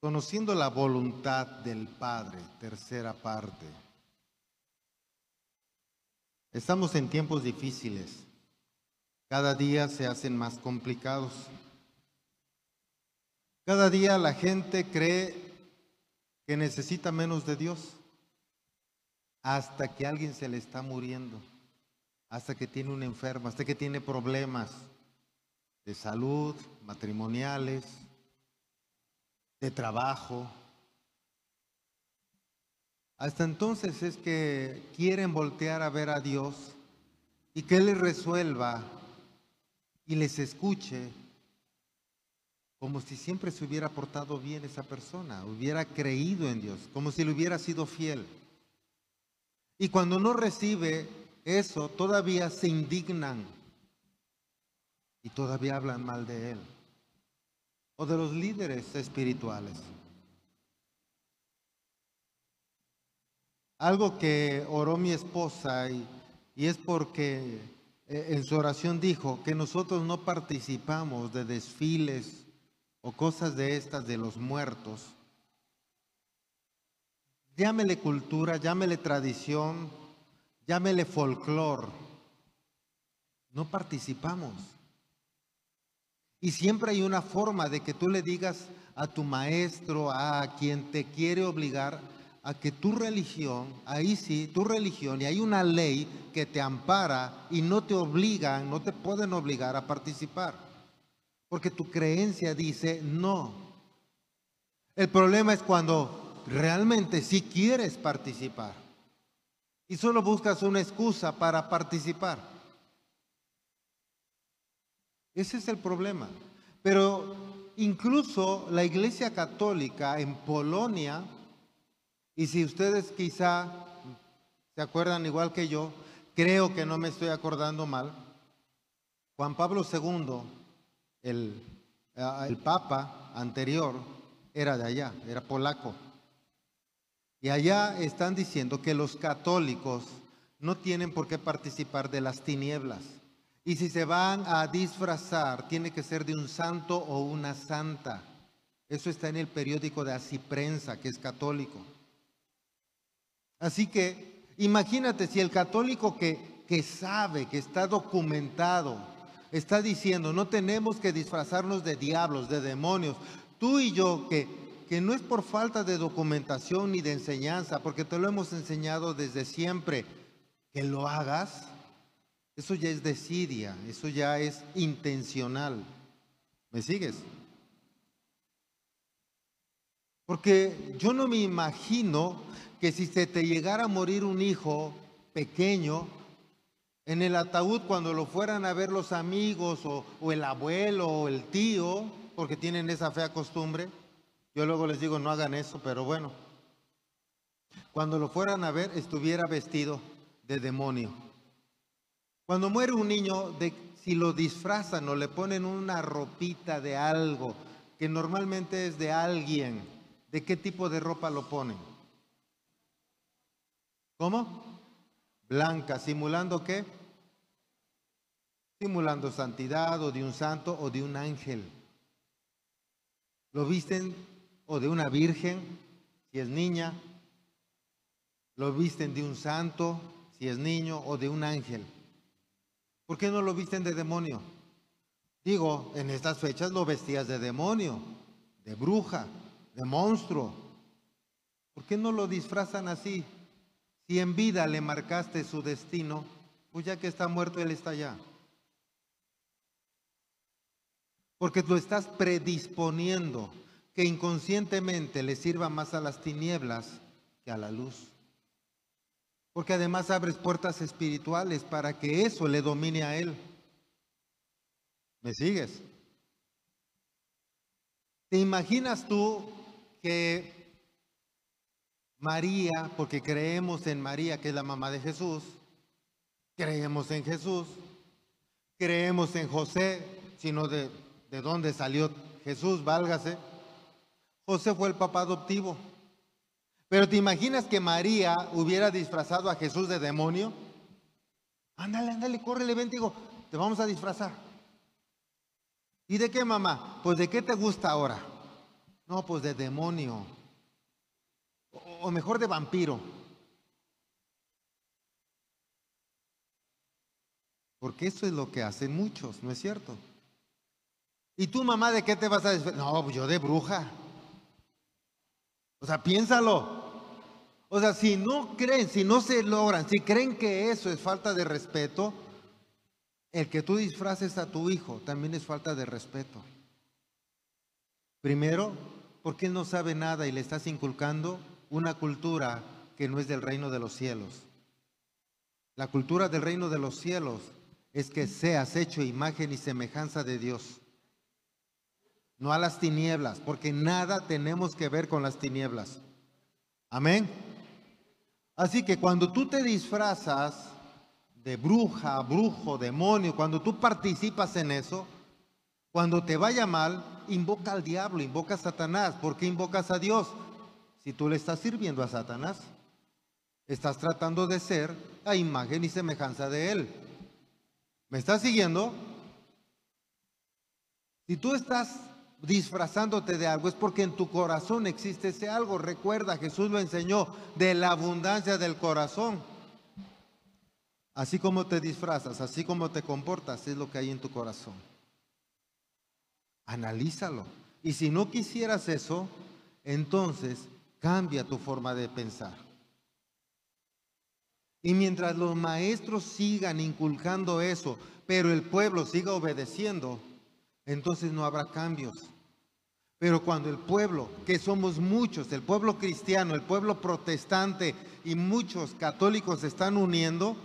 Conociendo la voluntad del Padre, tercera parte. Estamos en tiempos difíciles. Cada día se hacen más complicados. Cada día la gente cree que necesita menos de Dios hasta que alguien se le está muriendo, hasta que tiene un enfermo, hasta que tiene problemas de salud, matrimoniales, de trabajo. Hasta entonces es que quieren voltear a ver a Dios y que Él les resuelva y les escuche como si siempre se hubiera portado bien esa persona, hubiera creído en Dios, como si le hubiera sido fiel. Y cuando no recibe eso, todavía se indignan y todavía hablan mal de Él o de los líderes espirituales. Algo que oró mi esposa y, y es porque eh, en su oración dijo que nosotros no participamos de desfiles o cosas de estas de los muertos. Llámele cultura, llámele tradición, llámele folclor. No participamos. Y siempre hay una forma de que tú le digas a tu maestro, a quien te quiere obligar, a que tu religión, ahí sí, tu religión, y hay una ley que te ampara y no te obligan, no te pueden obligar a participar. Porque tu creencia dice no. El problema es cuando realmente sí quieres participar y solo buscas una excusa para participar. Ese es el problema. Pero incluso la Iglesia Católica en Polonia, y si ustedes quizá se acuerdan igual que yo, creo que no me estoy acordando mal, Juan Pablo II, el, el Papa anterior, era de allá, era polaco. Y allá están diciendo que los católicos no tienen por qué participar de las tinieblas. Y si se van a disfrazar, tiene que ser de un santo o una santa. Eso está en el periódico de Así Prensa, que es católico. Así que imagínate si el católico que, que sabe, que está documentado, está diciendo, no tenemos que disfrazarnos de diablos, de demonios. Tú y yo, que, que no es por falta de documentación ni de enseñanza, porque te lo hemos enseñado desde siempre, que lo hagas, eso ya es desidia, eso ya es intencional. ¿Me sigues? Porque yo no me imagino que si se te llegara a morir un hijo pequeño, en el ataúd cuando lo fueran a ver los amigos o, el abuelo o el tío, porque tienen esa fea costumbre, yo luego les digo no hagan eso, pero bueno, cuando lo fueran a ver estuviera vestido de demonio. Cuando muere un niño, de, si lo disfrazan o le ponen una ropita de algo, que normalmente es de alguien, ¿de qué tipo de ropa lo ponen? ¿Cómo? Blanca, simulando qué? Simulando santidad o de un santo o de un ángel. Lo visten o de una virgen, si es niña. Lo visten de un santo, si es niño, o de un ángel. ¿Por qué no lo visten de demonio? Digo, en estas fechas lo vestías de demonio, de bruja, de monstruo. ¿Por qué no lo disfrazan así? Si en vida le marcaste su destino, pues ya que está muerto, Él está allá. Porque lo estás predisponiendo que inconscientemente le sirva más a las tinieblas que a la luz. Porque además abres puertas espirituales para que eso le domine a Él. ¿Me sigues? ¿Te imaginas tú que María, porque creemos en María, que es la mamá de Jesús, creemos en Jesús, creemos en José, sino de, de dónde salió Jesús, válgase. José fue el papá adoptivo. Pero ¿te imaginas que María hubiera disfrazado a Jesús de demonio? Ándale, ándale, córrele, ven, digo, te vamos a disfrazar. ¿Y de qué, mamá? Pues de qué te gusta ahora. No, pues de demonio. O mejor de vampiro. Porque eso es lo que hacen muchos, ¿no es cierto? ¿Y tú, mamá, de qué te vas a despedir? No, pues yo de bruja. O sea, piénsalo. O sea, si no creen, si no se logran, si creen que eso es falta de respeto, el que tú disfraces a tu hijo también es falta de respeto. Primero, porque él no sabe nada y le estás inculcando una cultura que no es del reino de los cielos. La cultura del reino de los cielos es que seas hecho imagen y semejanza de Dios. No a las tinieblas, porque nada tenemos que ver con las tinieblas. Amén. Así que cuando tú te disfrazas de bruja, brujo, demonio, cuando tú participas en eso, cuando te vaya mal, invoca al diablo, invoca a Satanás. ¿Por qué invocas a Dios? Si tú le estás sirviendo a Satanás, estás tratando de ser a imagen y semejanza de él. ¿Me estás siguiendo? Si tú estás disfrazándote de algo es porque en tu corazón existe ese algo. Recuerda, Jesús lo enseñó, de la abundancia del corazón. Así como te disfrazas, así como te comportas, es lo que hay en tu corazón. Analízalo. Y si no quisieras eso, entonces cambia tu forma de pensar. Y mientras los maestros sigan inculcando eso, pero el pueblo siga obedeciendo, entonces no habrá cambios. Pero cuando el pueblo, que somos muchos, el pueblo cristiano, el pueblo protestante y muchos católicos se están uniendo,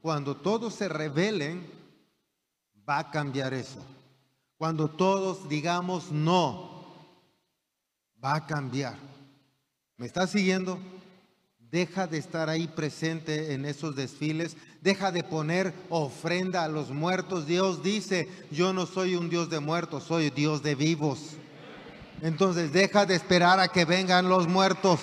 cuando todos se rebelen, va a cambiar eso. Cuando todos digamos no, va a cambiar. ¿Me está siguiendo? Deja de estar ahí presente en esos desfiles. Deja de poner ofrenda a los muertos. Dios dice, yo no soy un Dios de muertos, soy Dios de vivos. Entonces deja de esperar a que vengan los muertos.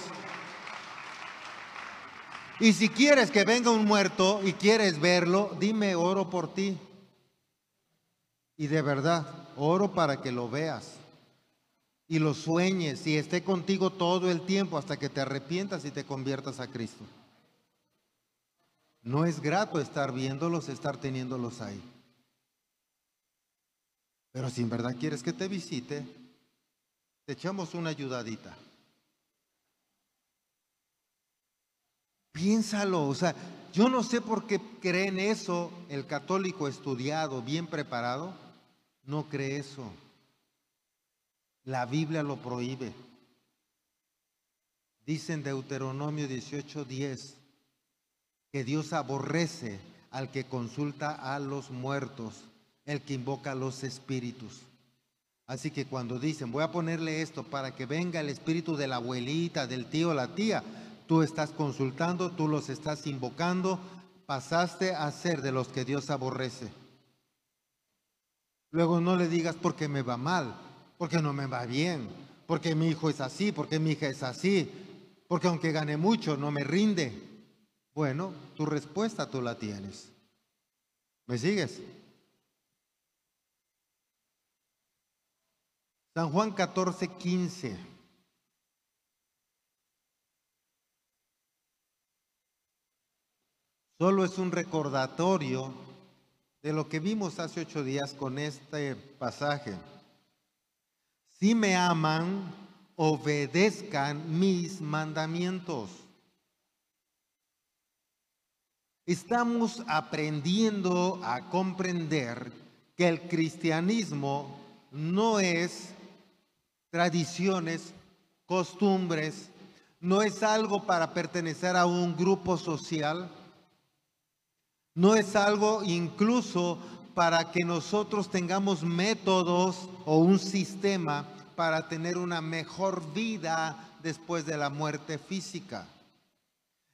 Y si quieres que venga un muerto y quieres verlo, dime, oro por ti. Y de verdad, oro para que lo veas y lo sueñes y esté contigo todo el tiempo hasta que te arrepientas y te conviertas a Cristo. No es grato estar viéndolos, estar teniéndolos ahí. Pero si en verdad quieres que te visite, te echamos una ayudadita. Piénsalo, o sea, yo no sé por qué creen eso el católico estudiado, bien preparado, no cree eso. La Biblia lo prohíbe. Dice en Deuteronomio 18:10 que Dios aborrece al que consulta a los muertos, el que invoca a los espíritus. Así que cuando dicen, voy a ponerle esto para que venga el espíritu de la abuelita, del tío, la tía, tú estás consultando, tú los estás invocando, pasaste a ser de los que Dios aborrece. Luego no le digas porque me va mal, porque no me va bien, porque mi hijo es así, porque mi hija es así, porque aunque gane mucho no me rinde. Bueno, tu respuesta tú la tienes. ¿Me sigues? San Juan 14, 15. Solo es un recordatorio de lo que vimos hace ocho días con este pasaje. Si me aman, obedezcan mis mandamientos. Estamos aprendiendo a comprender que el cristianismo no es tradiciones, costumbres, no es algo para pertenecer a un grupo social, no es algo incluso para que nosotros tengamos métodos o un sistema para tener una mejor vida después de la muerte física.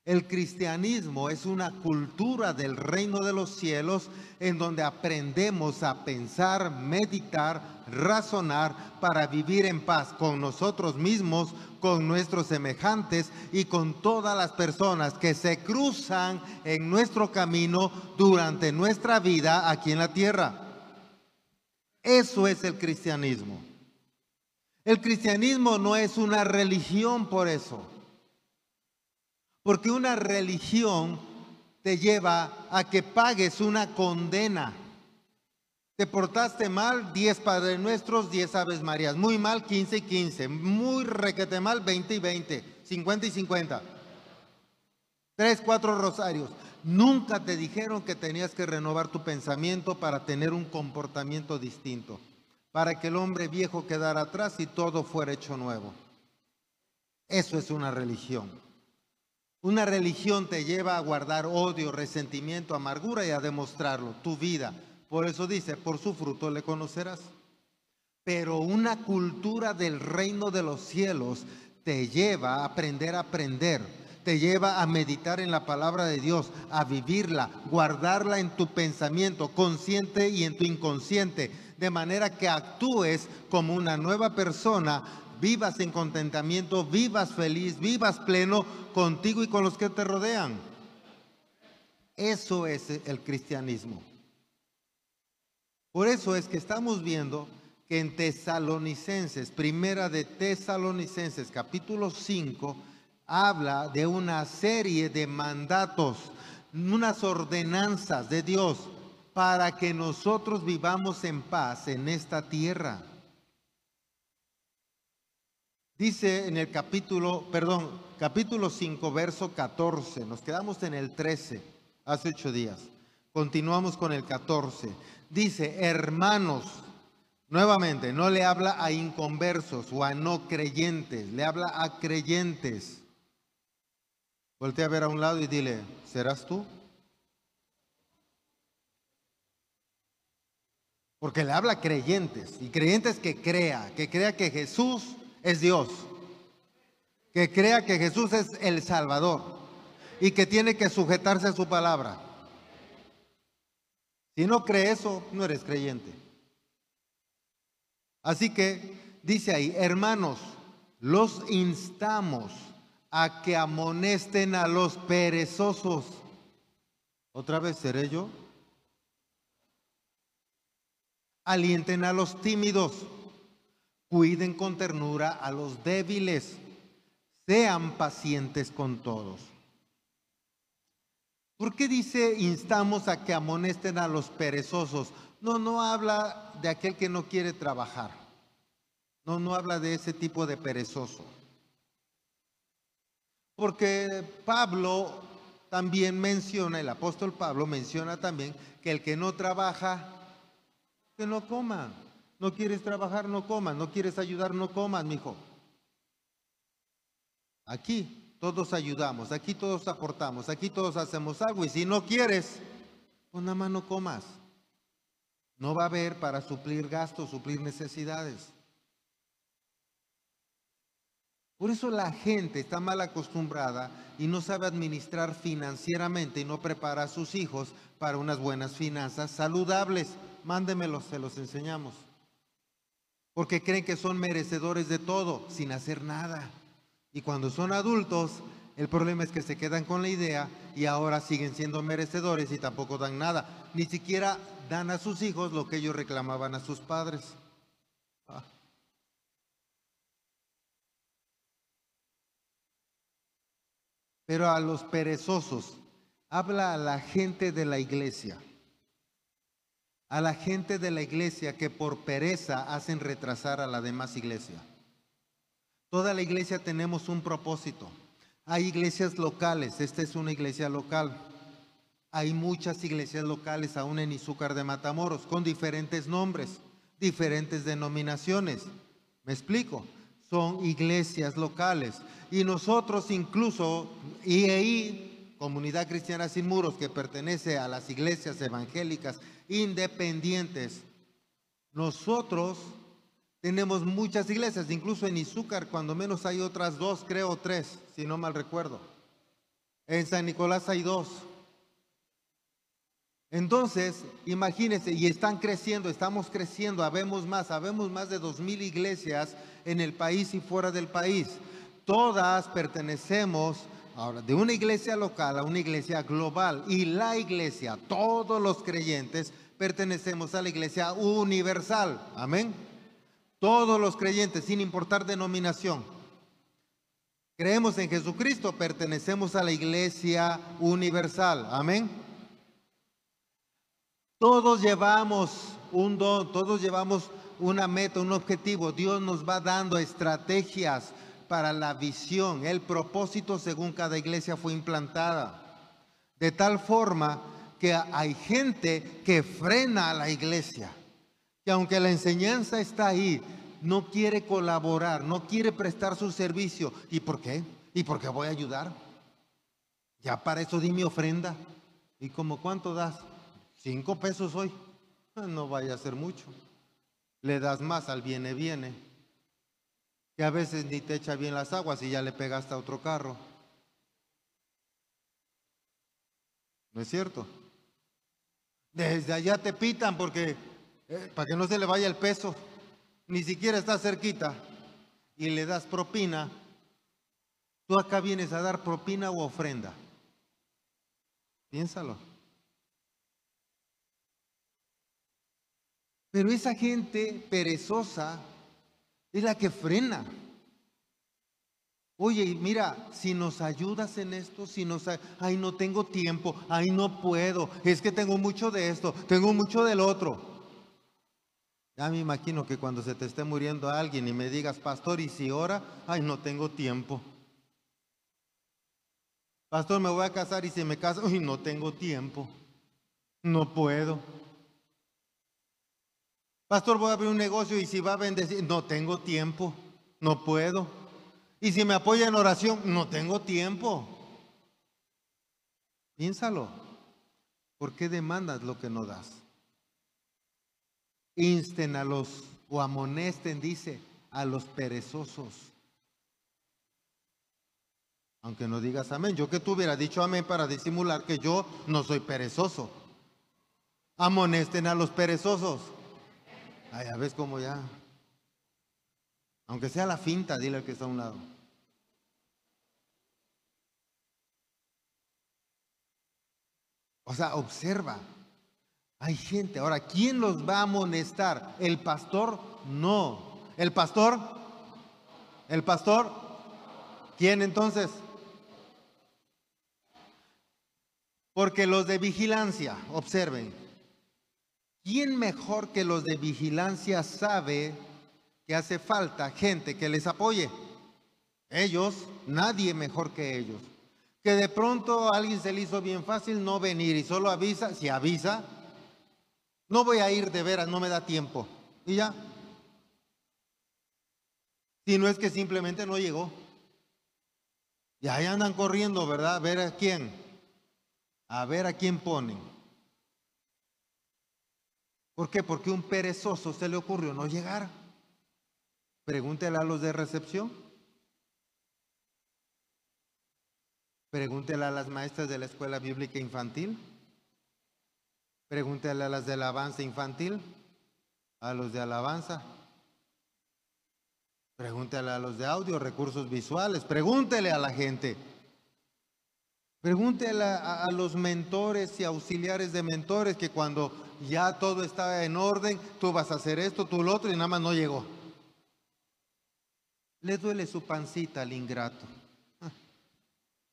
El cristianismo es una cultura del reino de los cielos en donde aprendemos a pensar, meditar, razonar para vivir en paz con nosotros mismos, con nuestros semejantes y con todas las personas que se cruzan en nuestro camino durante nuestra vida aquí en la tierra. Eso es el cristianismo. El cristianismo no es una religión por eso. Porque una religión te lleva a que pagues una condena. Te portaste mal, 10 Padres Nuestros, 10 Aves Marías. Muy mal, 15 y 15. Muy requete mal, 20 y 20. 50 y 50. Tres, cuatro rosarios. Nunca te dijeron que tenías que renovar tu pensamiento para tener un comportamiento distinto, para que el hombre viejo quedara atrás y todo fuera hecho nuevo. Eso es una religión. Una religión te lleva a guardar odio, resentimiento, amargura y a demostrarlo, tu vida. Por eso dice, por su fruto le conocerás. Pero una cultura del reino de los cielos te lleva a aprender a aprender, te lleva a meditar en la palabra de Dios, a vivirla, guardarla en tu pensamiento consciente y en tu inconsciente, de manera que actúes como una nueva persona vivas en contentamiento, vivas feliz, vivas pleno contigo y con los que te rodean. Eso es el cristianismo. Por eso es que estamos viendo que en Tesalonicenses, primera de Tesalonicenses, capítulo 5, habla de una serie de mandatos, unas ordenanzas de Dios para que nosotros vivamos en paz en esta tierra. Dice en el capítulo, perdón, capítulo 5, verso 14, nos quedamos en el 13, hace ocho días. Continuamos con el 14. Dice, hermanos, nuevamente, no le habla a inconversos o a no creyentes, le habla a creyentes. Voltea a ver a un lado y dile, ¿serás tú? Porque le habla a creyentes y creyentes que crea, que crea que Jesús es Dios. Que crea que Jesús es el Salvador y que tiene que sujetarse a su palabra. Si no cree eso, no eres creyente. Así que dice ahí, hermanos, los instamos a que amonesten a los perezosos. ¿Otra vez seré yo? Alienten a los tímidos Cuiden con ternura a los débiles. Sean pacientes con todos. ¿Por qué dice instamos a que amonesten a los perezosos? No, no habla de aquel que no quiere trabajar. No, no habla de ese tipo de perezoso. Porque Pablo también menciona, el apóstol Pablo menciona también que el que no trabaja, que no coma. No quieres trabajar, no comas. No quieres ayudar, no comas, mijo. Aquí todos ayudamos, aquí todos aportamos, aquí todos hacemos algo. Y si no quieres, pues nada más no comas. No va a haber para suplir gastos, suplir necesidades. Por eso la gente está mal acostumbrada y no sabe administrar financieramente y no prepara a sus hijos para unas buenas finanzas saludables. Mándemelos, se los enseñamos porque creen que son merecedores de todo sin hacer nada. Y cuando son adultos, el problema es que se quedan con la idea y ahora siguen siendo merecedores y tampoco dan nada. Ni siquiera dan a sus hijos lo que ellos reclamaban a sus padres. Ah. Pero a los perezosos, habla a la gente de la iglesia a la gente de la iglesia que por pereza hacen retrasar a la demás iglesia. Toda la iglesia tenemos un propósito. Hay iglesias locales, esta es una iglesia local. Hay muchas iglesias locales aún en Izúcar de Matamoros con diferentes nombres, diferentes denominaciones. ¿Me explico? Son iglesias locales. Y nosotros incluso, y ahí, Comunidad Cristiana Sin Muros, que pertenece a las iglesias evangélicas independientes. Nosotros tenemos muchas iglesias, incluso en Izúcar, cuando menos hay otras dos, creo tres, si no mal recuerdo. En San Nicolás hay dos. Entonces, imagínense, y están creciendo, estamos creciendo, habemos más, habemos más de dos mil iglesias en el país y fuera del país. Todas pertenecemos Ahora, de una iglesia local a una iglesia global. Y la iglesia, todos los creyentes, pertenecemos a la iglesia universal. Amén. Todos los creyentes, sin importar denominación, creemos en Jesucristo, pertenecemos a la iglesia universal. Amén. Todos llevamos un don, todos llevamos una meta, un objetivo. Dios nos va dando estrategias para la visión, el propósito según cada iglesia fue implantada. De tal forma que hay gente que frena a la iglesia, que aunque la enseñanza está ahí, no quiere colaborar, no quiere prestar su servicio. ¿Y por qué? ¿Y por qué voy a ayudar? Ya para eso di mi ofrenda. ¿Y como cuánto das? Cinco pesos hoy. Ah, no vaya a ser mucho. Le das más al viene, viene. Que a veces ni te echa bien las aguas y ya le pegaste a otro carro. ¿No es cierto? Desde allá te pitan porque eh, para que no se le vaya el peso. Ni siquiera está cerquita y le das propina. Tú acá vienes a dar propina o ofrenda. Piénsalo. Pero esa gente perezosa es la que frena. Oye, mira, si nos ayudas en esto, si nos... Ay, no tengo tiempo, ay, no puedo, es que tengo mucho de esto, tengo mucho del otro. Ya me imagino que cuando se te esté muriendo alguien y me digas, pastor, ¿y si ora? Ay, no tengo tiempo. Pastor, me voy a casar y si me caso, ay, no tengo tiempo, no puedo. Pastor, voy a abrir un negocio y si va a bendecir, no tengo tiempo, no puedo. Y si me apoya en oración, no tengo tiempo. Piénsalo. ¿Por qué demandas lo que no das? Insten a los, o amonesten, dice, a los perezosos. Aunque no digas amén. Yo que tú hubieras dicho amén para disimular que yo no soy perezoso. Amonesten a los perezosos. Ay, ya ves cómo ya. Aunque sea la finta, dile al que está a un lado. O sea, observa. Hay gente. Ahora, ¿quién los va a amonestar? ¿El pastor? No. ¿El pastor? ¿El pastor? ¿Quién entonces? Porque los de vigilancia, observen, ¿Quién mejor que los de vigilancia sabe que hace falta gente que les apoye? Ellos, nadie mejor que ellos. Que de pronto a alguien se le hizo bien fácil no venir y solo avisa, si avisa, no voy a ir de veras, no me da tiempo. Y ya. Si no es que simplemente no llegó. Y ahí andan corriendo, ¿verdad? A ver a quién. A ver a quién ponen. ¿Por qué? Porque un perezoso se le ocurrió no llegar. Pregúntele a los de recepción. Pregúntele a las maestras de la escuela bíblica infantil. Pregúntele a las de alabanza infantil, a los de alabanza. Pregúntele a los de audio, recursos visuales. Pregúntele a la gente. Pregúntele a, los mentores y auxiliares de mentores que cuando ya todo está en orden, tú vas a hacer esto, tú lo otro y nada más no llegó. Le duele su pancita al ingrato.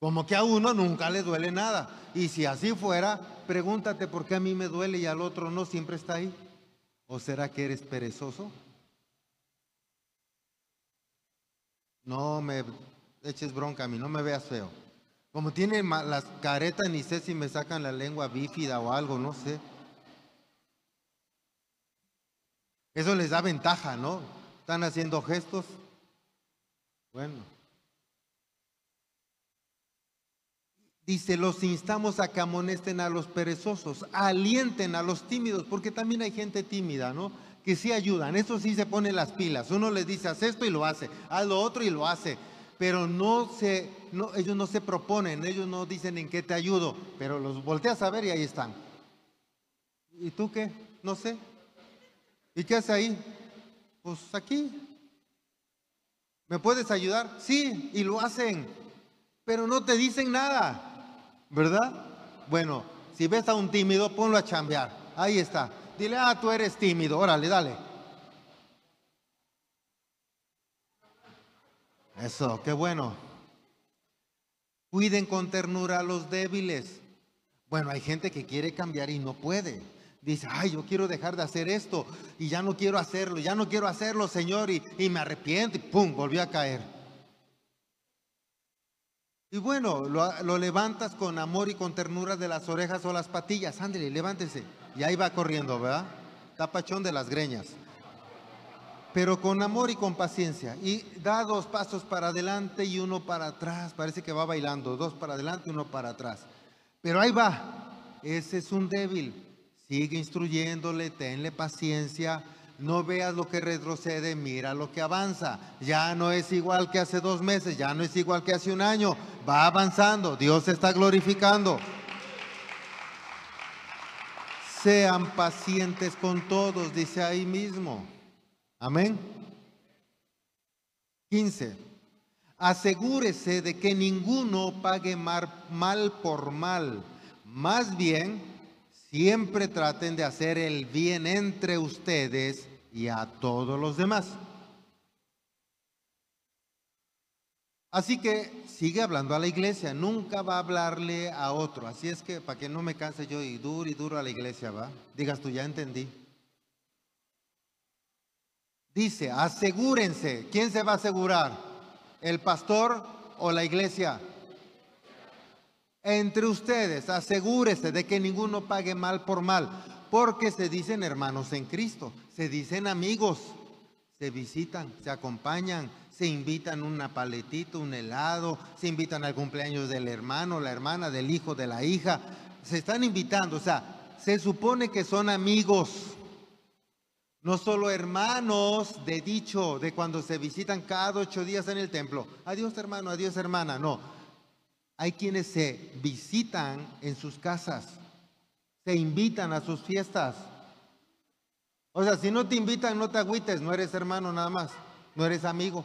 Como que a uno nunca le duele nada. Y si así fuera, pregúntate por qué a mí me duele y al otro no, siempre está ahí. ¿O será que eres perezoso? No me eches bronca a mí, no me veas feo. Como tienen las caretas, ni sé si me sacan la lengua bífida o algo, no sé. Eso les da ventaja, ¿no? Están haciendo gestos. Bueno. Dice, los instamos a que amonesten a los perezosos, alienten a los tímidos, porque también hay gente tímida, ¿no? Que sí ayudan, eso sí se pone las pilas. Uno les dice, haz esto y lo hace, haz lo otro y lo hace. Pero no se, no, ellos no se proponen, ellos no dicen en qué te ayudo, pero los volteas a ver y ahí están. ¿Y tú qué? No sé, ¿Y qué hace ahí? Pues aquí. ¿Me puedes ayudar? Sí, y lo hacen, pero no te dicen nada, ¿verdad? Bueno, si ves a un tímido, ponlo a chambear. Ahí está. Dile, ah, tú eres tímido, órale, dale. Eso, qué bueno. Cuiden con ternura a los débiles. Bueno, hay gente que quiere cambiar y no puede. Dice, ay, yo quiero dejar de hacer esto y ya no quiero hacerlo, ya no quiero hacerlo, Señor, y, y me arrepiento y pum, volvió a caer. Y bueno, lo, levantas con amor y con ternura de las orejas o las patillas. Ándale, levántese. Y ahí va corriendo, ¿verdad? Tapachón de las greñas. Pero con amor y con paciencia. Y da dos pasos para adelante y uno para atrás. Parece que va bailando. Dos para adelante uno para atrás. Pero ahí va. Ese es un débil. Sigue instruyéndole, tenle paciencia no veas lo que retrocede, mira lo que avanza. Ya no es igual que hace dos meses, ya no es igual que hace un año. Va avanzando, Dios está glorificando. Sean pacientes con todos, dice ahí mismo. Amén. 15. Asegúrese de que ninguno pague mal por mal. Más bien, Siempre traten de hacer el bien entre ustedes y a todos los demás. Así que sigue hablando a la iglesia, nunca va a hablarle a otro. Así es que para que no me canse yo y duro y duro a la iglesia, va. Digas tú, ya entendí. Dice, asegúrense. ¿Quién se va a asegurar? ¿El pastor o la iglesia? entre ustedes, asegúrese de que ninguno pague mal por mal, porque se dicen hermanos en Cristo, se dicen amigos, se visitan, se acompañan, se invitan una paletita, un helado, se invitan al cumpleaños del hermano, la hermana, del hijo, de la hija, se están invitando, o sea, se supone que son amigos, no solo hermanos de dicho, de cuando se visitan cada ocho días en el templo, adiós hermano, adiós hermana, no, hay quienes se visitan en sus casas, se invitan a sus fiestas. O sea, si no te invitan, no te agüites, no eres hermano nada más, no eres amigo.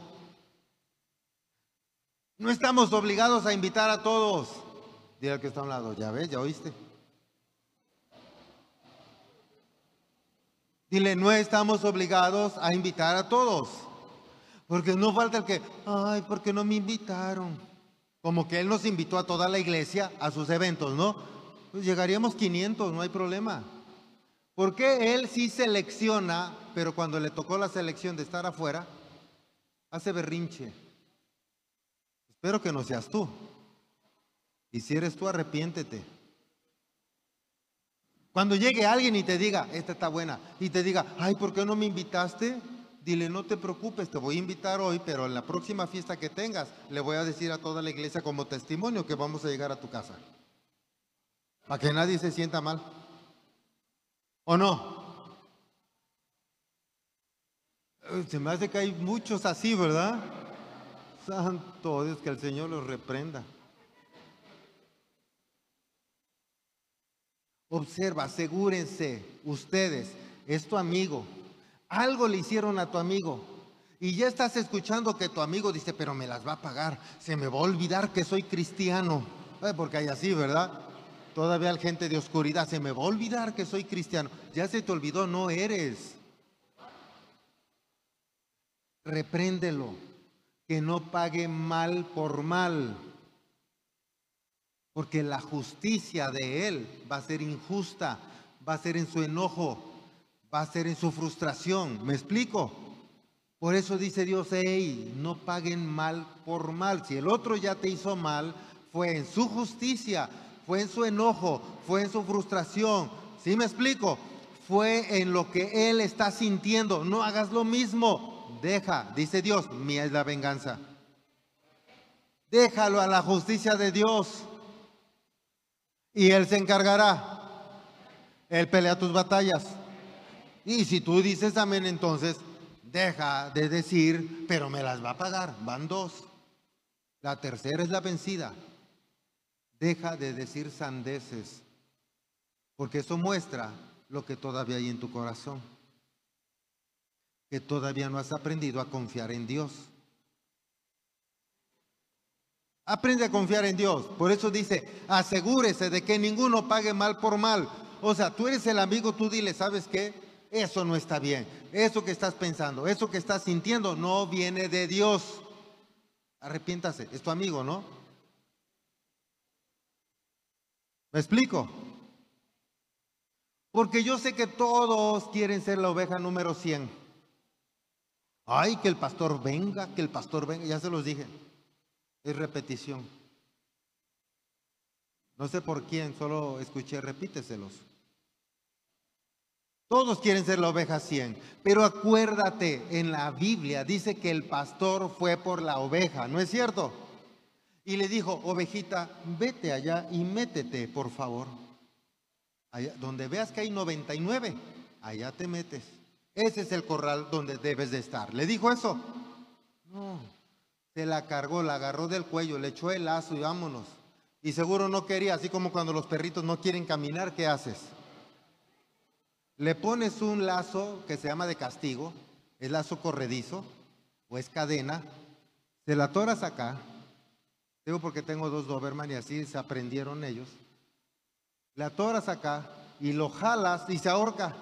No estamos obligados a invitar a todos. Dile al que está a un lado, ya ves, ya oíste. Dile, no estamos obligados a invitar a todos. Porque no falta el que, ay, porque no me invitaron. Como que Él nos invitó a toda la iglesia a sus eventos, ¿no? Pues llegaríamos 500, no hay problema. Porque Él sí selecciona, pero cuando le tocó la selección de estar afuera, hace berrinche. Espero que no seas tú. Y si eres tú, arrepiéntete. Cuando llegue alguien y te diga, esta está buena, y te diga, ay, ¿por qué no me invitaste? Dile, no te preocupes, te voy a invitar hoy, pero en la próxima fiesta que tengas, le voy a decir a toda la iglesia como testimonio que vamos a llegar a tu casa. Para que nadie se sienta mal. ¿O no? Se me hace que hay muchos así, ¿verdad? Santo Dios, que el Señor los reprenda. Observa, asegúrense ustedes, es tu amigo, algo le hicieron a tu amigo. Y ya estás escuchando que tu amigo dice, pero me las va a pagar. Se me va a olvidar que soy cristiano. Porque hay así, ¿verdad? Todavía hay gente de oscuridad. Se me va a olvidar que soy cristiano. Ya se te olvidó, no eres. Repréndelo. Que no pague mal por mal. Porque la justicia de él va a ser injusta. Va a ser en su enojo va a ser en su frustración. ¿Me explico? Por eso dice Dios, hey, no paguen mal por mal. Si el otro ya te hizo mal, fue en su justicia, fue en su enojo, fue en su frustración. ¿Sí me explico? Fue en lo que él está sintiendo. No hagas lo mismo. Deja, dice Dios, mía es la venganza. Déjalo a la justicia de Dios. Y Él se encargará. Él pelea tus batallas. Y si tú dices amén, entonces deja de decir, pero me las va a pagar. Van dos. La tercera es la vencida. Deja de decir sandeces, porque eso muestra lo que todavía hay en tu corazón, que todavía no has aprendido a confiar en Dios. Aprende a confiar en Dios. Por eso dice, asegúrese de que ninguno pague mal por mal. O sea, tú eres el amigo, tú dile, ¿sabes qué? Eso no está bien. Eso que estás pensando, eso que estás sintiendo no viene de Dios. arrepiéntase, es tu amigo, ¿no? ¿Me explico? Porque yo sé que todos quieren ser la oveja número 100. Ay, que el pastor venga, que el pastor venga, ya se los dije. Es repetición. No sé por quién, solo escuché, repíteselos. Todos quieren ser la oveja 100, pero acuérdate, en la Biblia dice que el pastor fue por la oveja, ¿no es cierto? Y le dijo, ovejita, vete allá y métete, por favor. Allá, donde veas que hay 99, allá te metes. Ese es el corral donde debes de estar. ¿Le dijo eso? No. Se la cargó, la agarró del cuello, le echó el lazo y vámonos. Y seguro no quería, así como cuando los perritos no quieren caminar, ¿qué haces? Le pones un lazo que se llama de castigo, es lazo corredizo o es cadena, se la atoras acá, digo porque tengo dos Doberman y así se aprendieron ellos, le atoras acá y lo jalas y se ahorca.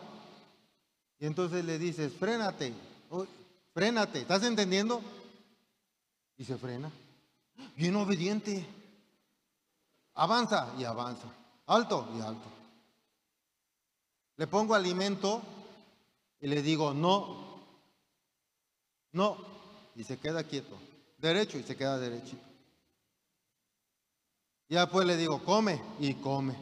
Y entonces le dices, frénate, frénate, ¿estás entendiendo? Y se frena. Bien obediente. Avanza y avanza. Alto y alto. Le pongo alimento y le digo, no, no, y se queda quieto. Derecho y se queda derechito. Ya pues le digo, come y come.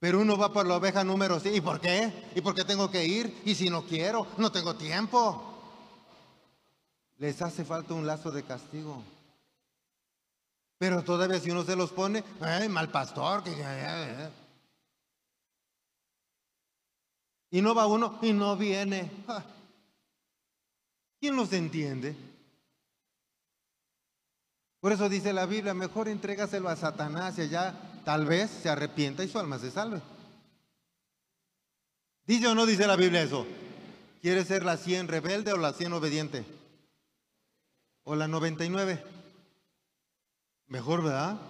Pero uno va por la oveja número 6. ¿Y por qué? ¿Y por qué tengo que ir? ¿Y si no quiero? No tengo tiempo. Les hace falta un lazo de castigo. Pero todavía si uno se los pone, ay, mal pastor, que... Y no va uno y no viene. ¿Quién los entiende? Por eso dice la Biblia, mejor entrégaselo a Satanás y allá tal vez se arrepienta y su alma se salve. ¿Dice o no dice la Biblia eso? ¿Quiere ser la 100 rebelde o la 100 obediente? ¿O la 99? Mejor, ¿verdad?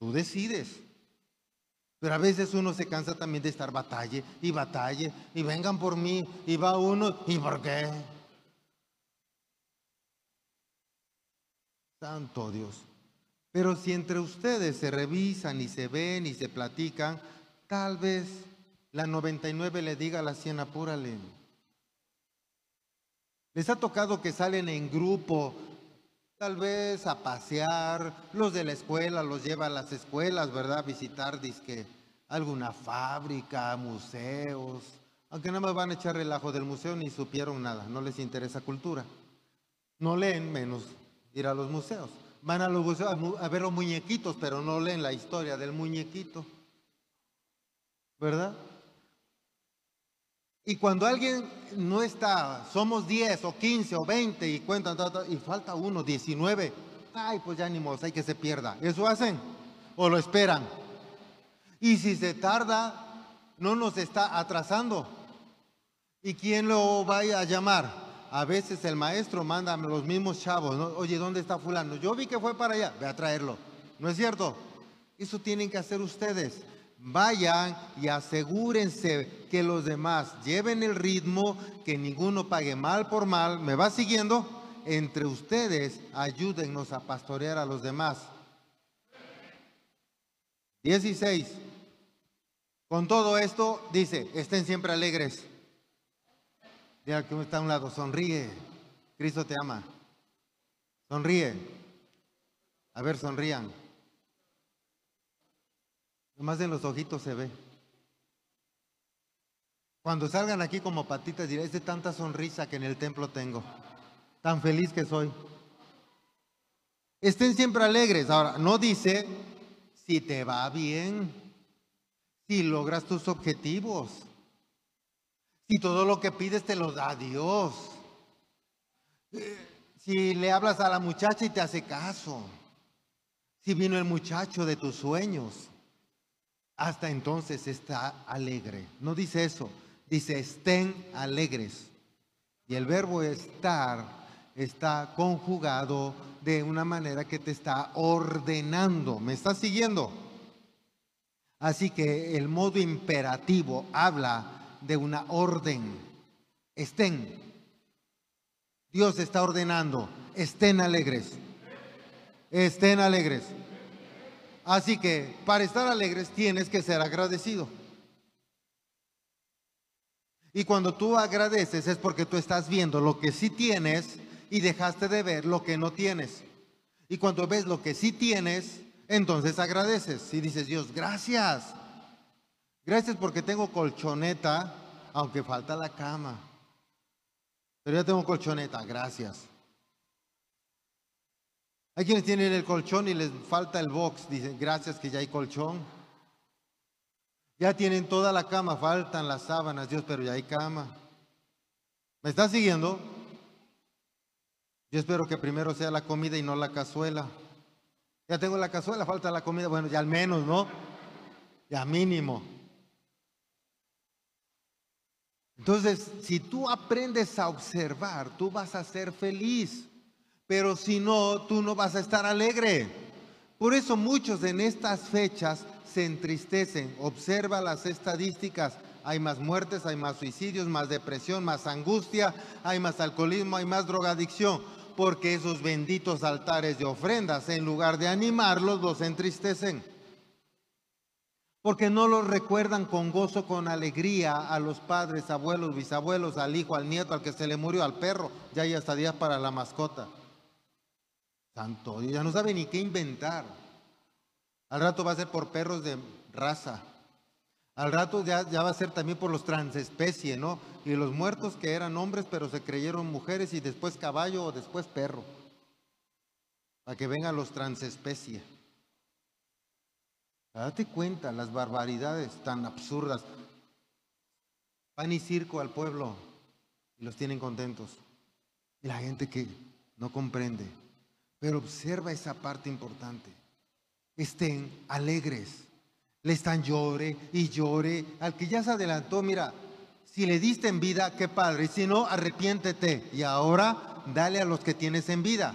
Tú decides. Pero a veces uno se cansa también de estar batalle y batalle y vengan por mí y va uno y por qué. Santo Dios. Pero si entre ustedes se revisan y se ven y se platican, tal vez la 99 le diga a la 100 apúrale. Les ha tocado que salen en grupo, tal vez a pasear, los de la escuela los lleva a las escuelas, ¿verdad? Visitar disque alguna fábrica, museos, aunque nada más van a echar relajo del museo ni supieron nada, no les interesa cultura. No leen menos ir a los museos. Van a los museos a ver los muñequitos, pero no leen la historia del muñequito. ¿Verdad? Y cuando alguien no está, somos 10 o 15 o 20 y cuentan, y falta uno, 19, ay, pues ya ni hay que se pierda. ¿Eso hacen? ¿O lo esperan? Y si se tarda, no nos está atrasando. ¿Y quién lo vaya a llamar? A veces el maestro manda a los mismos chavos, oye, ¿dónde está fulano? Yo vi que fue para allá, ve a traerlo. ¿No es cierto? Eso tienen que hacer ustedes vayan y asegúrense que los demás lleven el ritmo, que ninguno pague mal por mal. ¿Me va siguiendo? Entre ustedes, ayúdennos a pastorear a los demás. 16. Con todo esto, dice, estén siempre alegres. Diga que está a un lado, sonríe. Cristo te ama. Sonríe. A ver, sonrían. Nomás en los ojitos se ve. Cuando salgan aquí como patitas, diré, es de tanta sonrisa que en el templo tengo. Tan feliz que soy. Estén siempre alegres. Ahora, no dice si te va bien, si logras tus objetivos, si todo lo que pides te lo da Dios, eh, si le hablas a la muchacha y te hace caso, si vino el muchacho de tus sueños hasta entonces está alegre. No dice eso, dice estén alegres. Y el verbo estar está conjugado de una manera que te está ordenando. ¿Me estás siguiendo? Así que el modo imperativo habla de una orden. Estén. Dios está ordenando, estén alegres. Estén alegres. Así que para estar alegres tienes que ser agradecido. Y cuando tú agradeces es porque tú estás viendo lo que sí tienes y dejaste de ver lo que no tienes. Y cuando ves lo que sí tienes, entonces agradeces y dices, Dios, gracias. Gracias porque tengo colchoneta, aunque falta la cama. Pero ya tengo colchoneta, gracias. Hay quienes tienen el colchón y les falta el box, dicen, gracias que ya hay colchón. Ya tienen toda la cama, faltan las sábanas, Dios, pero ya hay cama. ¿Me está siguiendo? Yo espero que primero sea la comida y no la cazuela. Ya tengo la cazuela, falta la comida, bueno, ya al menos, ¿no? Ya mínimo. Entonces, si tú aprendes a observar, tú vas a ser feliz, pero si no, tú no vas a estar alegre. Por eso muchos en estas fechas se entristecen. Observa las estadísticas. Hay más muertes, hay más suicidios, más depresión, más angustia, hay más alcoholismo, hay más drogadicción. Porque esos benditos altares de ofrendas, en lugar de animarlos, los entristecen. Porque no los recuerdan con gozo, con alegría a los padres, abuelos, bisabuelos, al hijo, al nieto, al que se le murió, al perro. Ya hay hasta días para la mascota. Santo, ya no sabe ni qué inventar. Al rato va a ser por perros de raza. Al rato ya, ya va a ser también por los transespecie, ¿no? Y los muertos que eran hombres pero se creyeron mujeres y después caballo o después perro. Para que vengan los transespecie. Date cuenta las barbaridades tan absurdas. Pan y circo al pueblo y los tienen contentos. Y la gente que no comprende. Pero observa esa parte importante estén alegres. Le están llore y llore. Al que ya se adelantó, mira, si le diste en vida, qué padre. Si no, arrepiéntete. Y ahora dale a los que tienes en vida.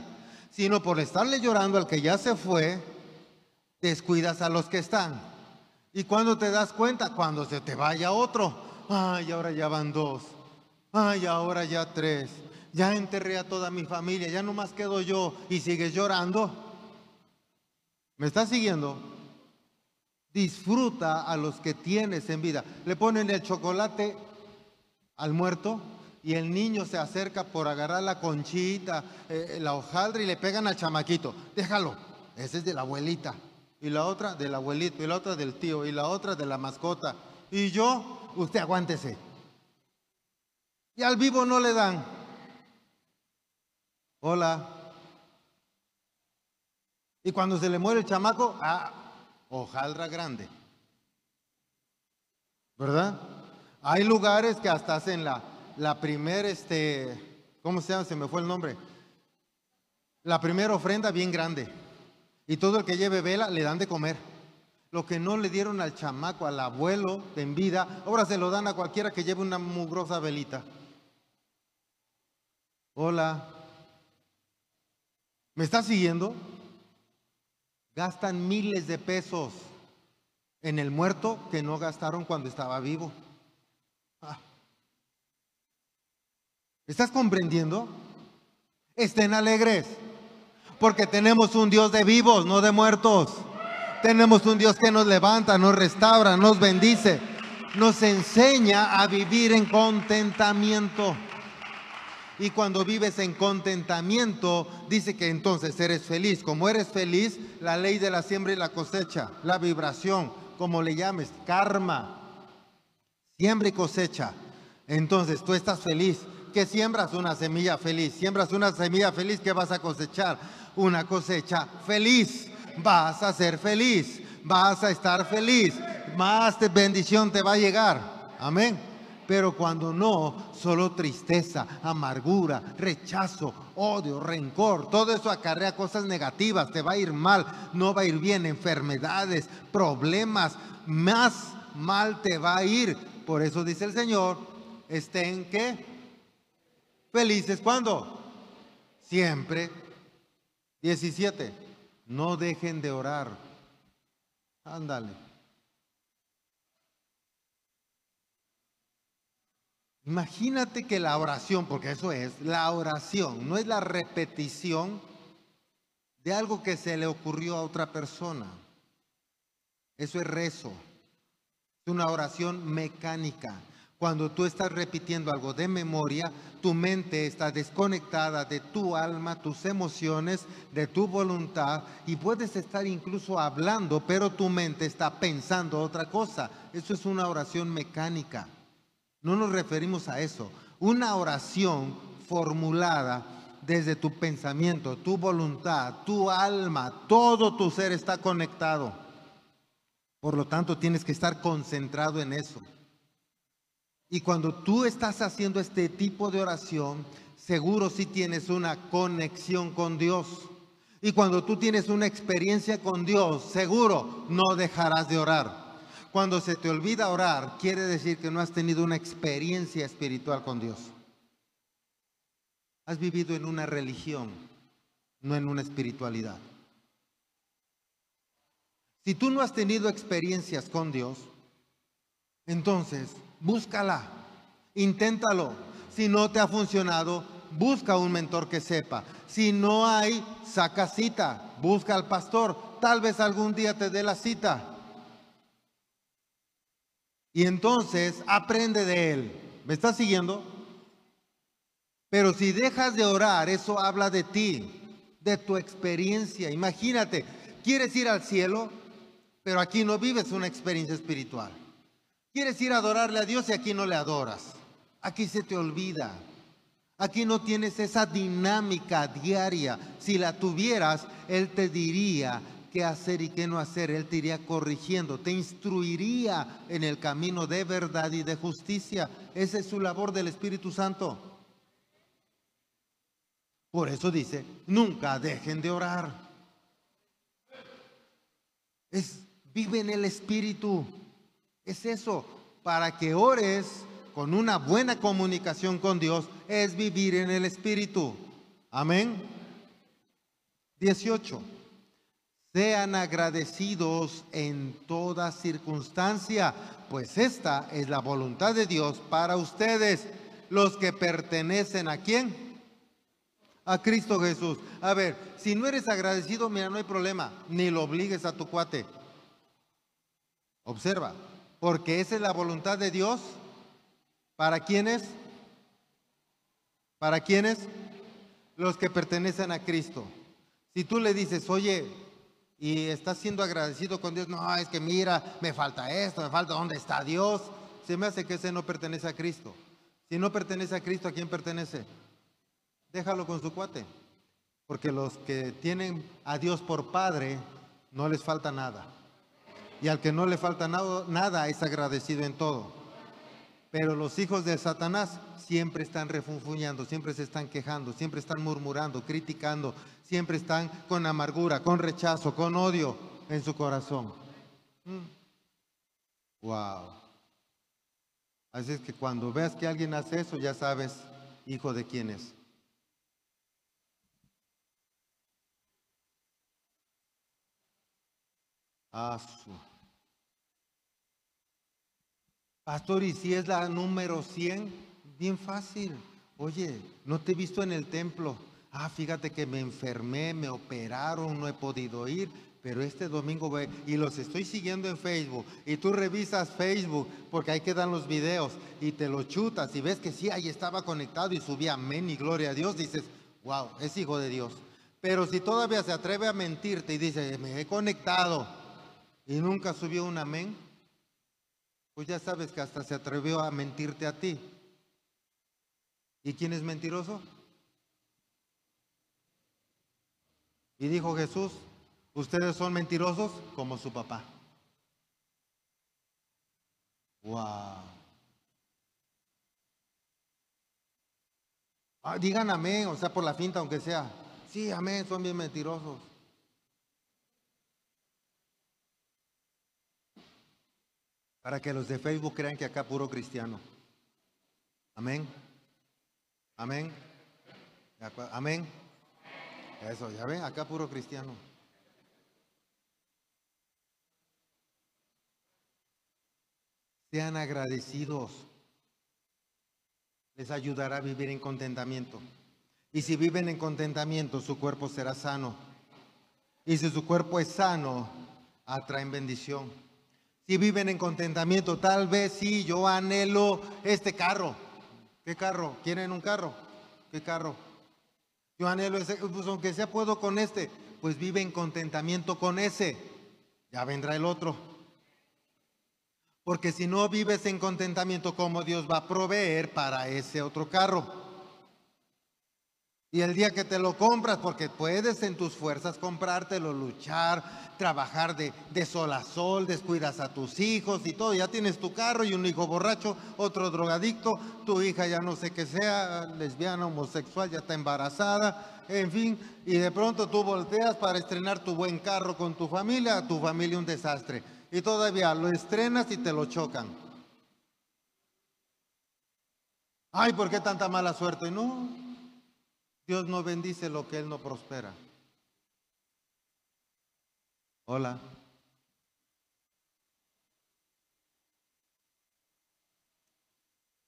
Sino por estarle llorando al que ya se fue, descuidas a los que están. ¿Y cuando te das cuenta? Cuando se te vaya otro. Ay, ahora ya van dos. Ay, ahora ya tres. Ya enterré a toda mi familia, ya no más quedo yo y sigues llorando. ¿Me estás siguiendo? Disfruta a los que tienes en vida. Le ponen el chocolate al muerto y el niño se acerca por agarrar la conchita, eh, la hojaldra y le pegan al chamaquito. Déjalo, ese es de la abuelita. Y la otra del abuelito, y la otra del tío, y la otra de la mascota. Y yo, usted aguántese. Y al vivo no le dan. Hola. Y cuando se le muere el chamaco, ah, hojaldra grande. ¿Verdad? Hay lugares que hasta hacen la, la primera, este, ¿cómo se llama? Se me fue el nombre. La primera ofrenda bien grande. Y todo el que lleve vela le dan de comer. Lo que no le dieron al chamaco, al abuelo en vida, ahora se lo dan a cualquiera que lleve una mugrosa velita. Hola. ¿Me está siguiendo? Gastan miles de pesos en el muerto que no gastaron cuando estaba vivo. Ah. ¿Estás comprendiendo? Estén alegres, porque tenemos un Dios de vivos, no de muertos. Tenemos un Dios que nos levanta, nos restaura, nos bendice, nos enseña a vivir en contentamiento. Y cuando vives en contentamiento, dice que entonces eres feliz. Como eres feliz, la ley de la siembra y la cosecha, la vibración, como le llames, karma, siembra y cosecha. Entonces tú estás feliz. que siembras? Una semilla feliz. Siembras una semilla feliz, que vas a cosechar? Una cosecha feliz. Vas a ser feliz. Vas a estar feliz. Más bendición te va a llegar. Amén. Pero cuando no, solo tristeza, amargura, rechazo, odio, rencor, todo eso acarrea cosas negativas, te va a ir mal, no va a ir bien, enfermedades, problemas, más mal te va a ir. Por eso dice el Señor, estén que felices cuando siempre 17. No dejen de orar. Ándale. Imagínate que la oración, porque eso es, la oración no es la repetición de algo que se le ocurrió a otra persona. Eso es rezo. Es una oración mecánica. Cuando tú estás repitiendo algo de memoria, tu mente está desconectada de tu alma, tus emociones, de tu voluntad y puedes estar incluso hablando, pero tu mente está pensando otra cosa. Eso es una oración mecánica. No nos referimos a eso. Una oración formulada desde tu pensamiento, tu voluntad, tu alma, todo tu ser está conectado. Por lo tanto, tienes que estar concentrado en eso. Y cuando tú estás haciendo este tipo de oración, seguro si tienes una conexión con Dios. Y cuando tú tienes una experiencia con Dios, seguro no dejarás de orar. Cuando se te olvida orar, quiere decir que no has tenido una experiencia espiritual con Dios. Has vivido en una religión, no en una espiritualidad. Si tú no has tenido experiencias con Dios, entonces búscala, inténtalo. Si no te ha funcionado, busca un mentor que sepa. Si no hay, saca cita, busca al pastor. Tal vez algún día te dé la cita. Y entonces aprende de él. ¿Me estás siguiendo? Pero si dejas de orar, eso habla de ti, de tu experiencia. Imagínate, quieres ir al cielo, pero aquí no vives una experiencia espiritual. Quieres ir a adorarle a Dios y aquí no le adoras. Aquí se te olvida. Aquí no tienes esa dinámica diaria. Si la tuvieras, Él te diría qué hacer y qué no hacer. Él te iría corrigiendo, te instruiría en el camino de verdad y de justicia. Esa es su labor del Espíritu Santo. Por eso dice, nunca dejen de orar. Es, vive en el Espíritu. Es eso, para que ores con una buena comunicación con Dios, es vivir en el Espíritu. Amén. 18. Sean agradecidos en toda circunstancia, pues esta es la voluntad de Dios para ustedes, los que pertenecen a quién? A Cristo Jesús. A ver, si no eres agradecido, mira, no hay problema, ni lo obligues a tu cuate. Observa, porque esa es la voluntad de Dios. ¿Para quiénes? ¿Para quiénes? Los que pertenecen a Cristo. Si tú le dices, oye, y estás siendo agradecido con Dios, no, es que mira, me falta esto, me falta, ¿dónde está Dios? Se me hace que ese no pertenece a Cristo. Si no pertenece a Cristo, ¿a quién pertenece? Déjalo con su cuate. Porque los que tienen a Dios por Padre, no les falta nada. Y al que no le falta nada, es agradecido en todo. Pero los hijos de Satanás siempre están refunfuñando, siempre se están quejando, siempre están murmurando, criticando, siempre están con amargura, con rechazo, con odio en su corazón. Wow. Mm. Así es que cuando veas que alguien hace eso, ya sabes, hijo de quién es. Pastor, ¿y si es la número 100? Bien fácil. Oye, no te he visto en el templo. Ah, fíjate que me enfermé, me operaron, no he podido ir, pero este domingo voy y los estoy siguiendo en Facebook. Y tú revisas Facebook porque ahí quedan los videos y te lo chutas y ves que sí, ahí estaba conectado y subía amén y gloria a Dios. Dices, wow, es hijo de Dios. Pero si todavía se atreve a mentirte y dice, me he conectado, y nunca subió un amén, pues ya sabes que hasta se atrevió a mentirte a ti. ¿Y quién es mentiroso? Y dijo Jesús, ustedes son mentirosos como su papá. Wow. Ah, digan amén, o sea, por la finta, aunque sea. Sí, amén, son bien mentirosos. Para que los de Facebook crean que acá puro cristiano. Amén. Amén. Amén. Eso, ya ven, acá puro cristiano. Sean agradecidos. les ayudará a vivir en contentamiento. Y si viven en contentamiento, su cuerpo será sano. Y si su cuerpo es sano, atraen bendición. Si viven en contentamiento, tal vez sí, yo anhelo este carro. ¿Qué carro? ¿Quieren un carro? ¿Qué carro? Yo anhelo ese, pues aunque sea puedo con este, pues vive en contentamiento con ese. Ya vendrá el otro. Porque si no vives en contentamiento, ¿cómo Dios va a proveer para ese otro carro? Y el día que te lo compras, porque puedes en tus fuerzas comprártelo, luchar, trabajar de, sol a sol, descuidas a tus hijos y todo. Ya tienes tu carro y un hijo borracho, otro drogadicto, tu hija ya no sé qué sea, lesbiana, homosexual, ya está embarazada, en fin. Y de pronto tú volteas para estrenar tu buen carro con tu familia, tu familia un desastre. Y todavía lo estrenas y te lo chocan. Ay, ¿por qué tanta mala suerte? No, Dios no bendice lo que Él no prospera. Hola.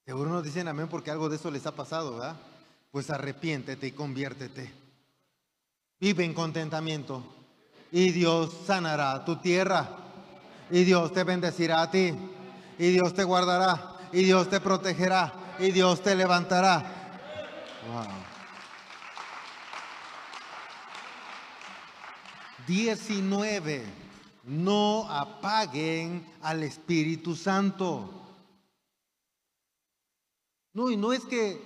Seguro nos dicen amén porque algo de eso les ha pasado, ¿verdad? Pues arrepiéntete y conviértete. Vive en contentamiento y Dios sanará tu tierra y Dios te bendecirá a ti y Dios te guardará y Dios te protegerá y Dios te levantará. Wow. 19. No apaguen al Espíritu Santo. No, y no es que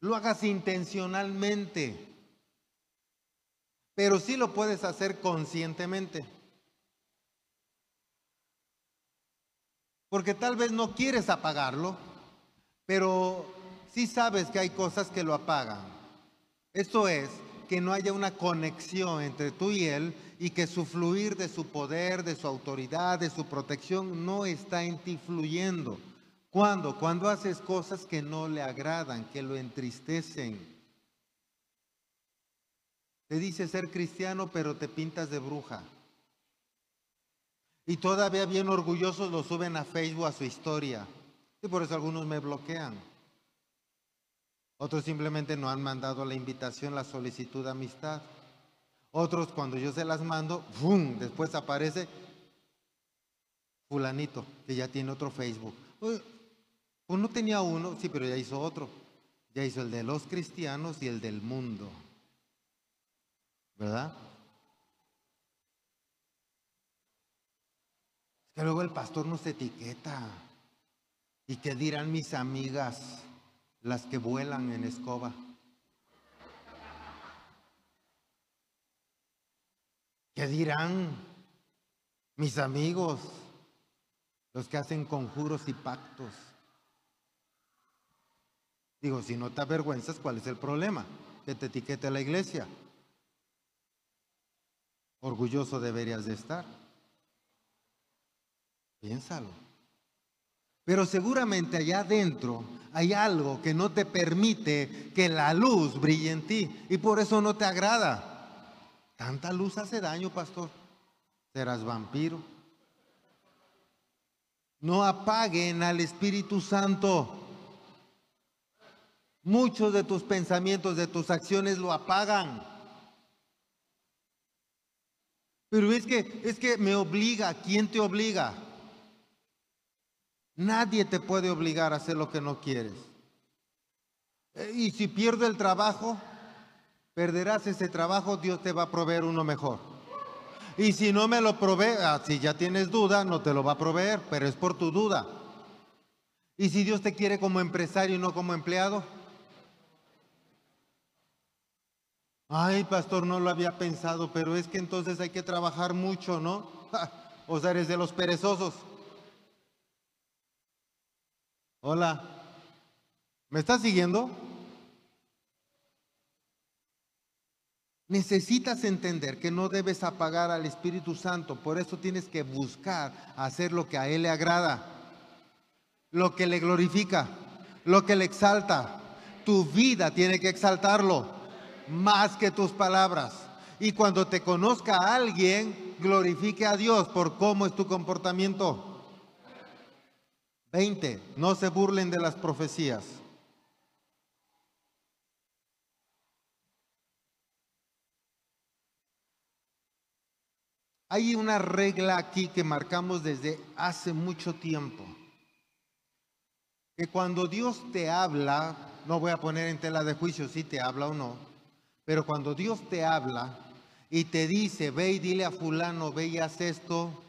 lo hagas intencionalmente, pero sí lo puedes hacer conscientemente. Porque tal vez no quieres apagarlo, pero sí sabes que hay cosas que lo apagan. Esto es, que no haya una conexión entre tú y Él y que su fluir de su poder, de su autoridad, de su protección no está en ti fluyendo. ¿Cuándo? Cuando haces cosas que no le agradan, que lo entristecen. Te dice ser cristiano, pero te pintas de bruja. Y todavía bien orgullosos lo suben a Facebook a su historia. Y por eso algunos me bloquean. Otros simplemente no han mandado la invitación, la solicitud de amistad. Otros cuando yo se las mando, ¡bum! después aparece fulanito, que ya tiene otro Facebook. Pues no tenía uno, sí, pero ya hizo otro. Ya hizo el de los cristianos y el del mundo. ¿Verdad? Que luego el pastor nos etiqueta. ¿Y qué dirán mis amigas? Las que vuelan en escoba. ¿Qué dirán mis amigos, los que hacen conjuros y pactos? Digo, si no te avergüenzas, ¿cuál es el problema? Que te etiquete la iglesia. Orgulloso deberías de estar. Piénsalo. Pero seguramente allá adentro hay algo que no te permite que la luz brille en ti y por eso no te agrada. Tanta luz hace daño, pastor. Serás vampiro. No apaguen al Espíritu Santo. Muchos de tus pensamientos, de tus acciones lo apagan. Pero es que es que me obliga, ¿quién te obliga? Nadie te puede obligar a hacer lo que no quieres. Eh, y si pierdes el trabajo, perderás ese trabajo, Dios te va a proveer uno mejor. Y si no me lo provee, ah, si ya tienes duda, no te lo va a proveer, pero es por tu duda. Y si Dios te quiere como empresario y no como empleado. Ay, pastor, no lo había pensado, pero es que entonces hay que trabajar mucho, ¿no? o sea, eres de los perezosos. Hola. ¿Me estás siguiendo? Necesitas entender que no debes apagar al Espíritu Santo, por eso tienes que buscar hacer lo que a Él le agrada, lo que le glorifica, lo que le exalta. Tu vida tiene que exaltarlo más que tus palabras. Y cuando te conozca alguien, glorifique a Dios por cómo es tu comportamiento. 20. No se burlen de las profecías. Hay una regla aquí que marcamos desde hace mucho tiempo. Que cuando Dios te habla, no voy a poner en tela de juicio si te habla o no, pero cuando Dios te habla y te dice, ve y dile a fulano, ve y haz esto,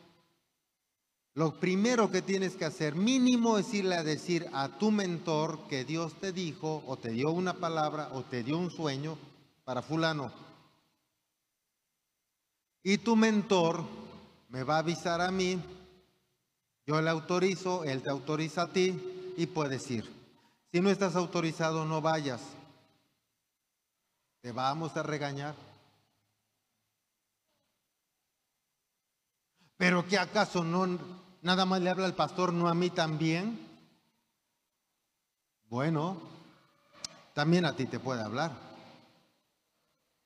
lo primero que tienes que hacer, mínimo, es irle a decir a tu mentor que Dios te dijo o te dio una palabra o te dio un sueño para fulano. Y tu mentor me va a avisar a mí, yo le autorizo, él te autoriza a ti y puedes ir. Si no estás autorizado, no vayas. Te vamos a regañar. Pero que acaso no nada más le habla al pastor, no a mí también. Bueno, también a ti te puede hablar.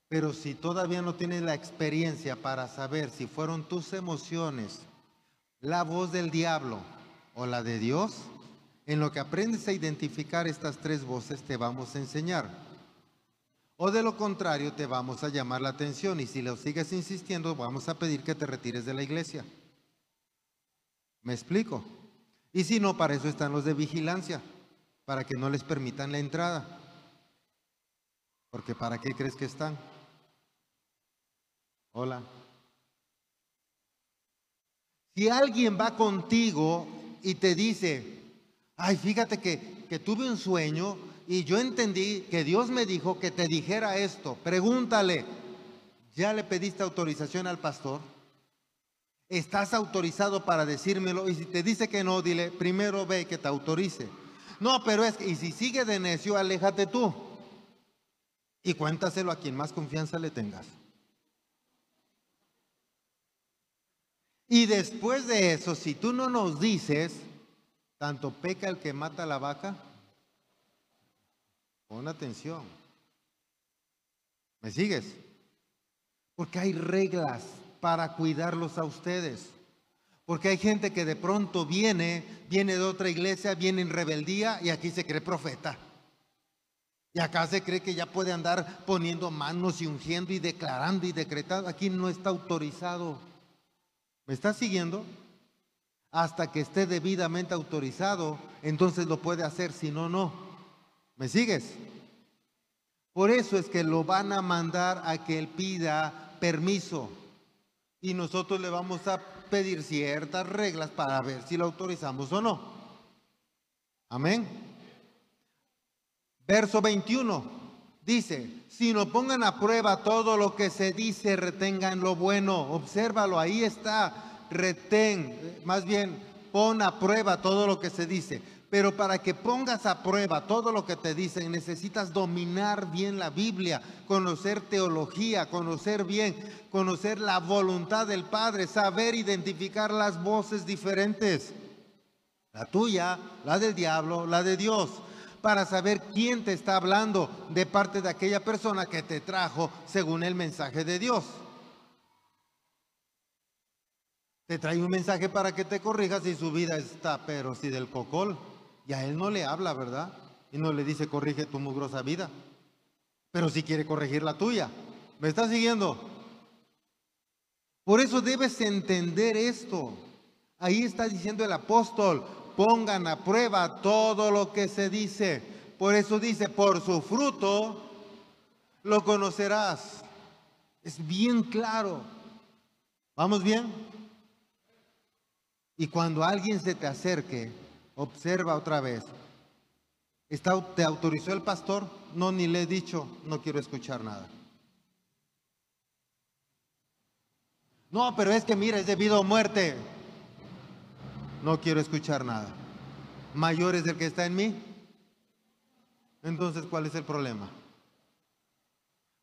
Pero si todavía no tienes la experiencia para saber si fueron tus emociones, la voz del diablo o la de Dios, en lo que aprendes a identificar estas tres voces te vamos a enseñar. O de lo contrario te vamos a llamar la atención y si lo sigues insistiendo vamos a pedir que te retires de la iglesia. ¿Me explico? Y si no, para eso están los de vigilancia, para que no les permitan la entrada. Porque ¿para qué crees que están? Hola. Si alguien va contigo y te dice, ay, fíjate que, que tuve un sueño y yo entendí que Dios me dijo que te dijera esto, pregúntale, ¿ya le pediste autorización al pastor? ¿Estás autorizado para decírmelo? Y si te dice que no, dile, primero ve que te autorice. No, pero es que, y si sigue de necio, aléjate tú. Y cuéntaselo a quien más confianza le tengas. Y después de eso, si tú no nos dices, tanto peca el que mata a la vaca, pon atención. ¿Me sigues? Porque hay reglas para cuidarlos a ustedes. Porque hay gente que de pronto viene, viene de otra iglesia, viene en rebeldía y aquí se cree profeta. Y acá se cree que ya puede andar poniendo manos y ungiendo y declarando y decretando. Aquí no está autorizado. ¿Me estás siguiendo? Hasta que esté debidamente autorizado, entonces lo puede hacer, si no, no. ¿Me sigues? Por eso es que lo van a mandar a que él pida permiso y nosotros le vamos a pedir ciertas reglas para ver si lo autorizamos o no. Amén. Verso 21 dice, si no pongan a prueba todo lo que se dice, retengan lo bueno. Obsérvalo, ahí está, retén, más bien pon a prueba todo lo que se dice. Pero para que pongas a prueba todo lo que te dicen, necesitas dominar bien la Biblia, conocer teología, conocer bien, conocer la voluntad del Padre, saber identificar las voces diferentes. La tuya, la del diablo, la de Dios para saber quién te está hablando de parte de aquella persona que te trajo según el mensaje de Dios. Te trae un mensaje para que te corrijas y su vida está, pero si del cocol, y a él no le habla, ¿verdad? Y no le dice corrige tu mugrosa vida, pero si quiere corregir la tuya. ¿Me estás siguiendo? Por eso debes entender esto. Ahí está diciendo el apóstol, pongan a prueba todo lo que se dice. Por eso dice, por su fruto lo conocerás. Es bien claro. ¿Vamos bien? Y cuando alguien se te acerque, observa otra vez. ¿Está, ¿Te autorizó el pastor? No, ni le he dicho, no quiero escuchar nada. No, pero es que mira, es debido a muerte no quiero escuchar nada. Mayor es el que está en mí. Entonces, ¿cuál es el problema?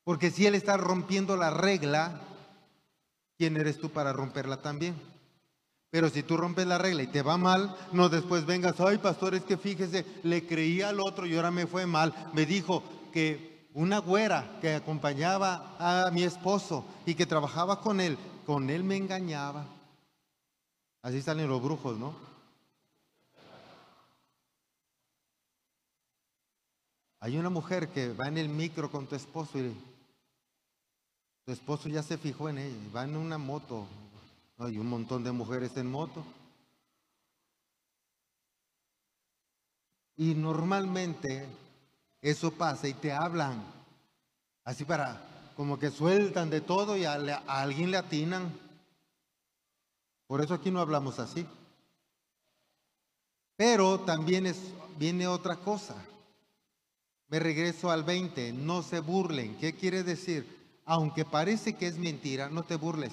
Porque si Él está rompiendo la regla, ¿quién eres tú para romperla también? Pero si tú rompes la regla y te va mal, no después vengas, ay pastor, es que fíjese, le creí al otro y ahora me fue mal. Me dijo que una güera que acompañaba a mi esposo y que trabajaba con él, con él me engañaba. Así salen los brujos, ¿no? Hay una mujer que va en el micro con tu esposo y tu esposo ya se fijó en ella, va en una moto Hay un montón de mujeres en moto. Y normalmente eso pasa y te hablan así para, como que sueltan de todo y a, alguien le atinan. Por eso aquí no hablamos así. Pero también es, viene otra cosa. Me regreso al 20, no se burlen. ¿Qué quiere decir? Aunque parece que es mentira, no te burles.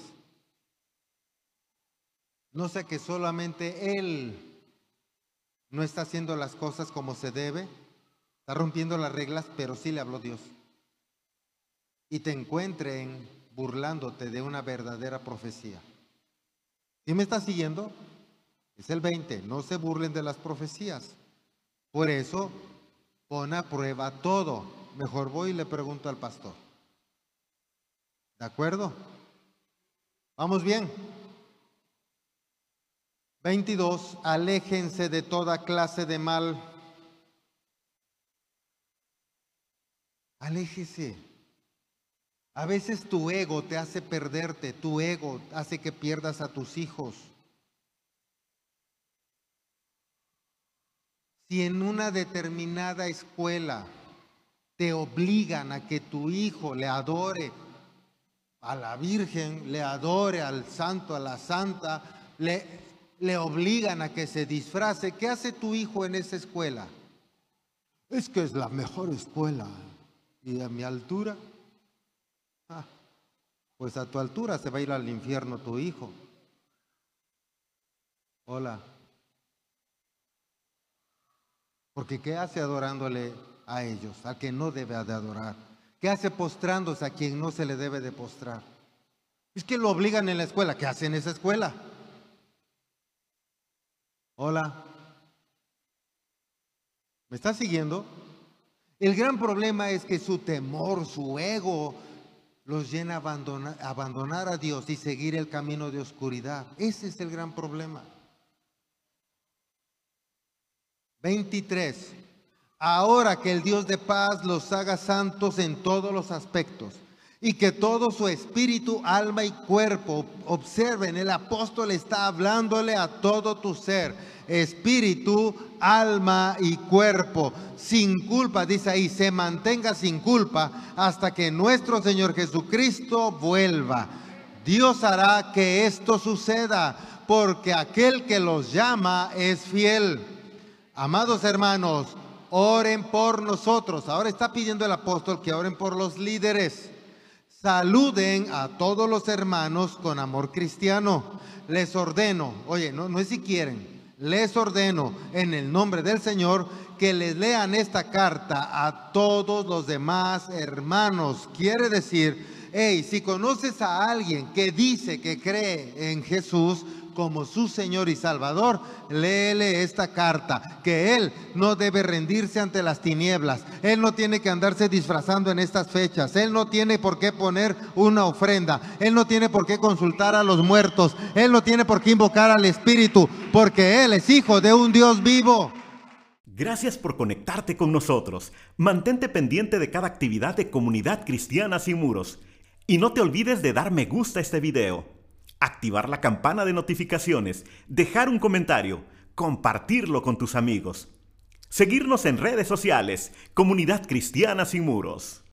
No sé que solamente Él no está haciendo las cosas como se debe, está rompiendo las reglas, pero sí le habló Dios. Y te encuentren burlándote de una verdadera profecía. ¿Sí me está siguiendo? Es el 20, no se burlen de las profecías. Por eso, pon a prueba todo. Mejor voy y le pregunto al pastor. ¿De acuerdo? ¿Vamos bien? 22. Aléjense de toda clase de mal. Aléjese. A veces tu ego te hace perderte, tu ego hace que pierdas a tus hijos. Si en una determinada escuela te obligan a que tu hijo le adore a la Virgen, le adore al santo, a la santa, le, le obligan a que se disfrace, ¿qué hace tu hijo en esa escuela? Es que es la mejor escuela. ¿Y a mi altura? Ah, pues a tu altura se va a ir al infierno tu hijo. Hola. Porque ¿qué hace adorándole a ellos, a quien no debe de adorar? ¿Qué hace postrándose a quien no se le debe de postrar? Es que lo obligan en la escuela. ¿Qué hace en esa escuela? Hola. ¿Me está siguiendo? El gran problema es que su temor, su ego, los llena a abandonar, abandonar, a Dios y seguir el camino de oscuridad. Ese es el gran problema. 23. Ahora que el Dios de paz los haga santos en todos los aspectos y que todo su espíritu, alma y cuerpo observen, el apóstol está hablándole a todo tu ser, espíritu, alma y cuerpo, sin culpa, dice ahí, se mantenga sin culpa hasta que nuestro Señor Jesucristo vuelva. Dios hará que esto suceda, porque aquel que los llama es fiel. Amados hermanos, oren por nosotros. Ahora está pidiendo el apóstol que oren por los líderes Saluden a todos los hermanos con amor cristiano. Les ordeno, oye, no, no es si quieren, les ordeno en el nombre del Señor que les lean esta carta a todos los demás hermanos. Quiere decir, hey, si conoces a alguien que dice que cree en Jesús, como su Señor y Salvador, léele esta carta, que Él no debe rendirse ante las tinieblas, Él no tiene que andarse disfrazando en estas fechas, Él no tiene por qué poner una ofrenda, Él no tiene por qué consultar a los muertos, Él no tiene por qué invocar al Espíritu, porque Él es hijo de un Dios vivo. Gracias por conectarte con nosotros. Mantente pendiente de cada actividad de Comunidad Cristiana Sin Muros. Y no te olvides de dar me gusta a este video activar la campana de notificaciones, dejar un comentario, compartirlo con tus amigos. Seguirnos en redes sociales, Comunidad Cristiana Sin Muros.